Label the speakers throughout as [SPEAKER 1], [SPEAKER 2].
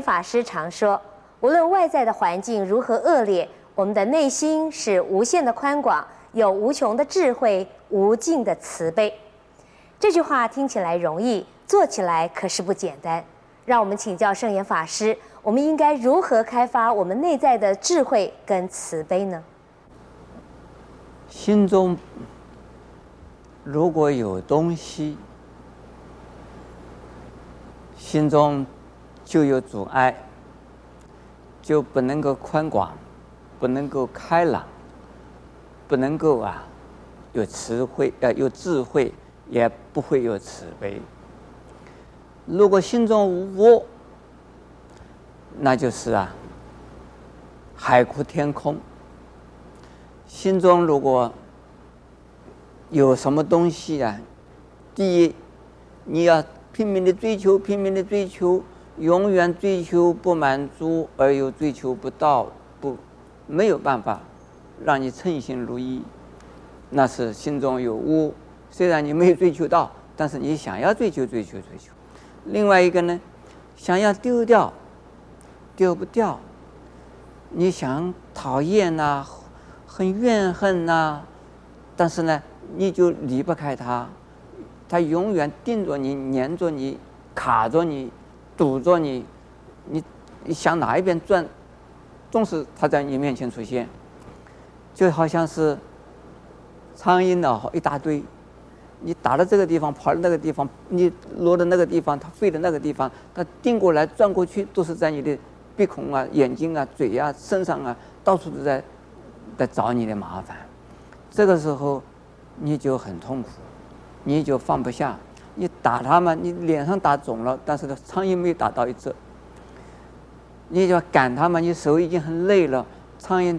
[SPEAKER 1] 法师常说，无论外在的环境如何恶劣，我们的内心是无限的宽广，有无穷的智慧，无尽的慈悲。这句话听起来容易，做起来可是不简单。让我们请教圣严法师，我们应该如何开发我们内在的智慧跟慈悲呢？
[SPEAKER 2] 心中如果有东西，心中就有阻碍，就不能够宽广，不能够开朗，不能够啊有慈慧，呃有智慧，也不会有慈悲。如果心中无我，那就是啊海阔天空。心中如果有什么东西啊，第一，你要拼命的追求，拼命的追求，永远追求不满足，而又追求不到，不没有办法让你称心如意，那是心中有我。虽然你没有追求到，但是你想要追求，追求，追求。另外一个呢，想要丢掉，丢不掉。你想讨厌呐，很怨恨呐，但是呢，你就离不开他，他永远盯着你，黏着你，卡着你，堵着你。你你想哪一边转，总是他在你面前出现，就好像是苍蝇呢，一大堆。你打到这个地方，跑到那个地方，你落到那个地方，它飞到那个地方，它定过来转过去，都是在你的鼻孔啊、眼睛啊、嘴啊、身上啊，到处都在在找你的麻烦。这个时候你就很痛苦，你就放不下。你打它嘛，你脸上打肿了，但是呢，苍蝇没有打到一只。你就要赶它嘛，你手已经很累了，苍蝇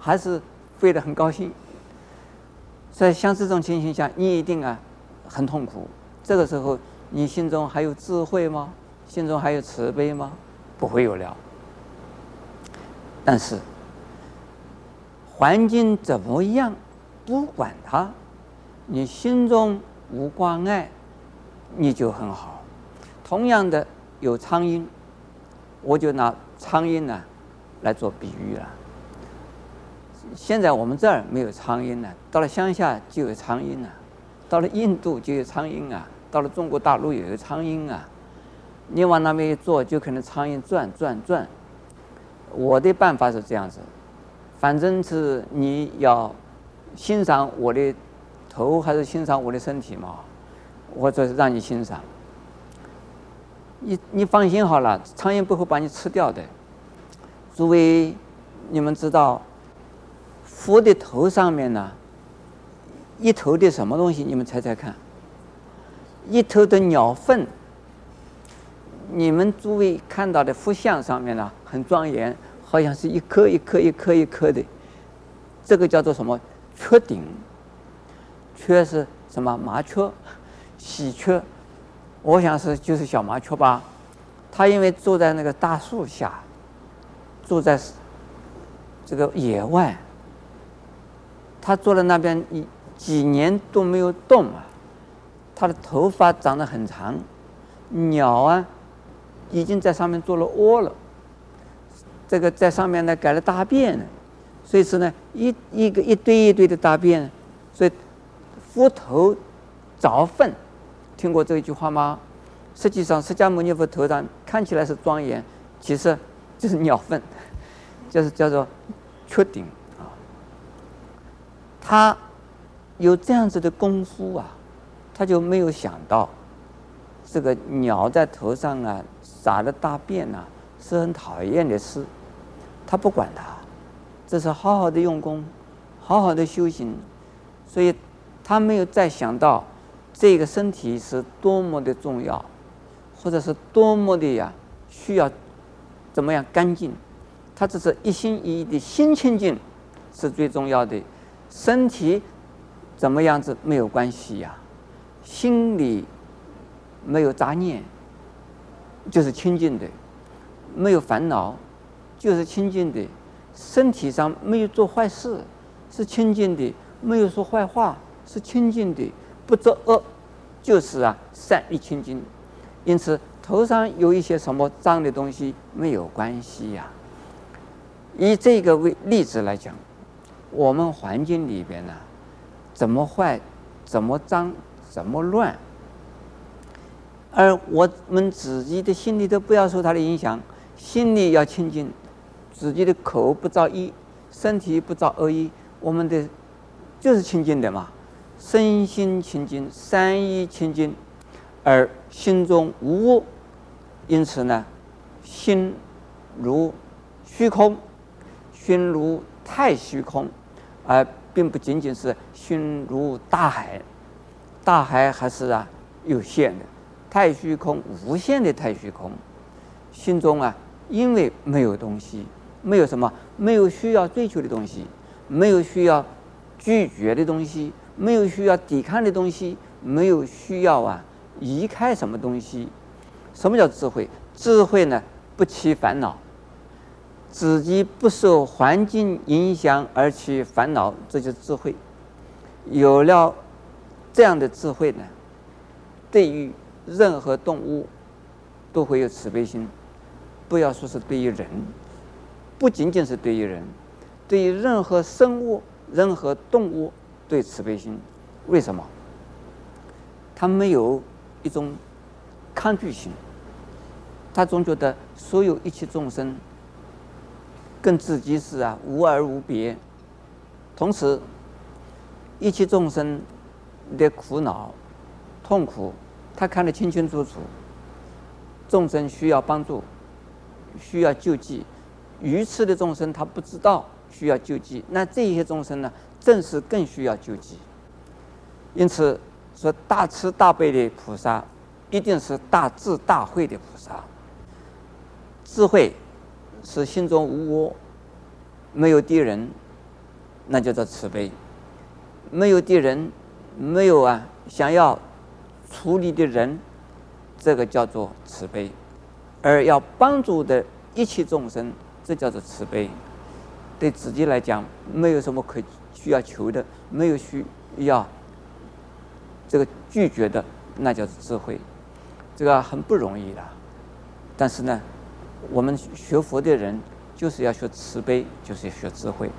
[SPEAKER 2] 还是飞得很高兴。在像这种情形下，你一定啊很痛苦。这个时候，你心中还有智慧吗？心中还有慈悲吗？不会有了。但是环境怎么样，不管它，你心中无挂碍，你就很好。同样的，有苍蝇，我就拿苍蝇呢来做比喻了。现在我们这儿没有苍蝇了，到了乡下就有苍蝇了，到了印度就有苍蝇啊，到了中国大陆也有苍蝇啊。你往那边一坐，就可能苍蝇转转转。我的办法是这样子，反正是你要欣赏我的头还是欣赏我的身体嘛，或者是让你欣赏。你你放心好了，苍蝇不会把你吃掉的。诸位，你们知道。佛的头上面呢，一头的什么东西？你们猜猜看。一头的鸟粪。你们诸位看到的佛像上面呢，很庄严，好像是一颗一颗一颗一颗的。这个叫做什么？雀顶。雀是什么？麻雀，喜鹊。我想是就是小麻雀吧。它因为坐在那个大树下，坐在这个野外。他坐在那边一几年都没有动啊，他的头发长得很长，鸟啊已经在上面做了窝了，这个在上面呢改了大便了，所以说呢一一个一堆一堆的大便，所以佛头着粪，听过这一句话吗？实际上释迦牟尼佛头上看起来是庄严，其实就是鸟粪，就是叫做雀顶啊。他有这样子的功夫啊，他就没有想到，这个鸟在头上啊撒了大便啊是很讨厌的事，他不管它，这是好好的用功，好好的修行，所以他没有再想到这个身体是多么的重要，或者是多么的呀需要怎么样干净，他只是一心一意的心清净是最重要的。身体怎么样子没有关系呀、心里没有杂念，就是清净的；没有烦恼，就是清净的；身体上没有做坏事，是清净的；没有说坏话，是清净的；不作恶，就是啊善与清净。因此，头上有一些什么脏的东西没有关系呀、以这个为例子来讲，我们环境里边呢，怎么坏，怎么脏，怎么乱，而我们自己的心里都不要受它的影响，心里要清净，自己的口不造业，身体不造恶业，我们的就是清净的嘛，身心清净，三一清净，而心中无物。因此呢，心如虚空，心如太虚空，而并不仅仅是心如大海，大海还是啊有限的，太虚空无限的太虚空，心中啊因为没有东西，没有什么，没有需要追求的东西，没有需要拒绝的东西，没有需要抵抗的东西，没有需要啊移开什么东西。什么叫智慧？智慧呢，不起烦恼，自己不受环境影响而去烦恼，这就是智慧。有了这样的智慧呢，对于任何动物都会有慈悲心。不要说是对于人，不仅仅是对于人，对于任何生物、任何动物对慈悲心。为什么？他没有一种抗拒心。他总觉得所有一切众生跟自己是啊无二无别，同时一切众生的苦恼、痛苦，他看得清清楚楚。众生需要帮助，需要救济，愚痴的众生他不知道需要救济，那这些众生呢，正是更需要救济。因此说，大慈大悲的菩萨一定是大智大慧的菩萨。智慧是心中无我，没有敌人，那叫做慈悲；没有敌人，没有啊想要处理的人，这个叫做慈悲；而要帮助的一切众生，这叫做慈悲。对自己来讲，没有什么可要求的，没有需要这个拒绝的，那叫智慧。这个很不容易的，但是呢。我们学佛的人就是要学慈悲，就是要学智慧。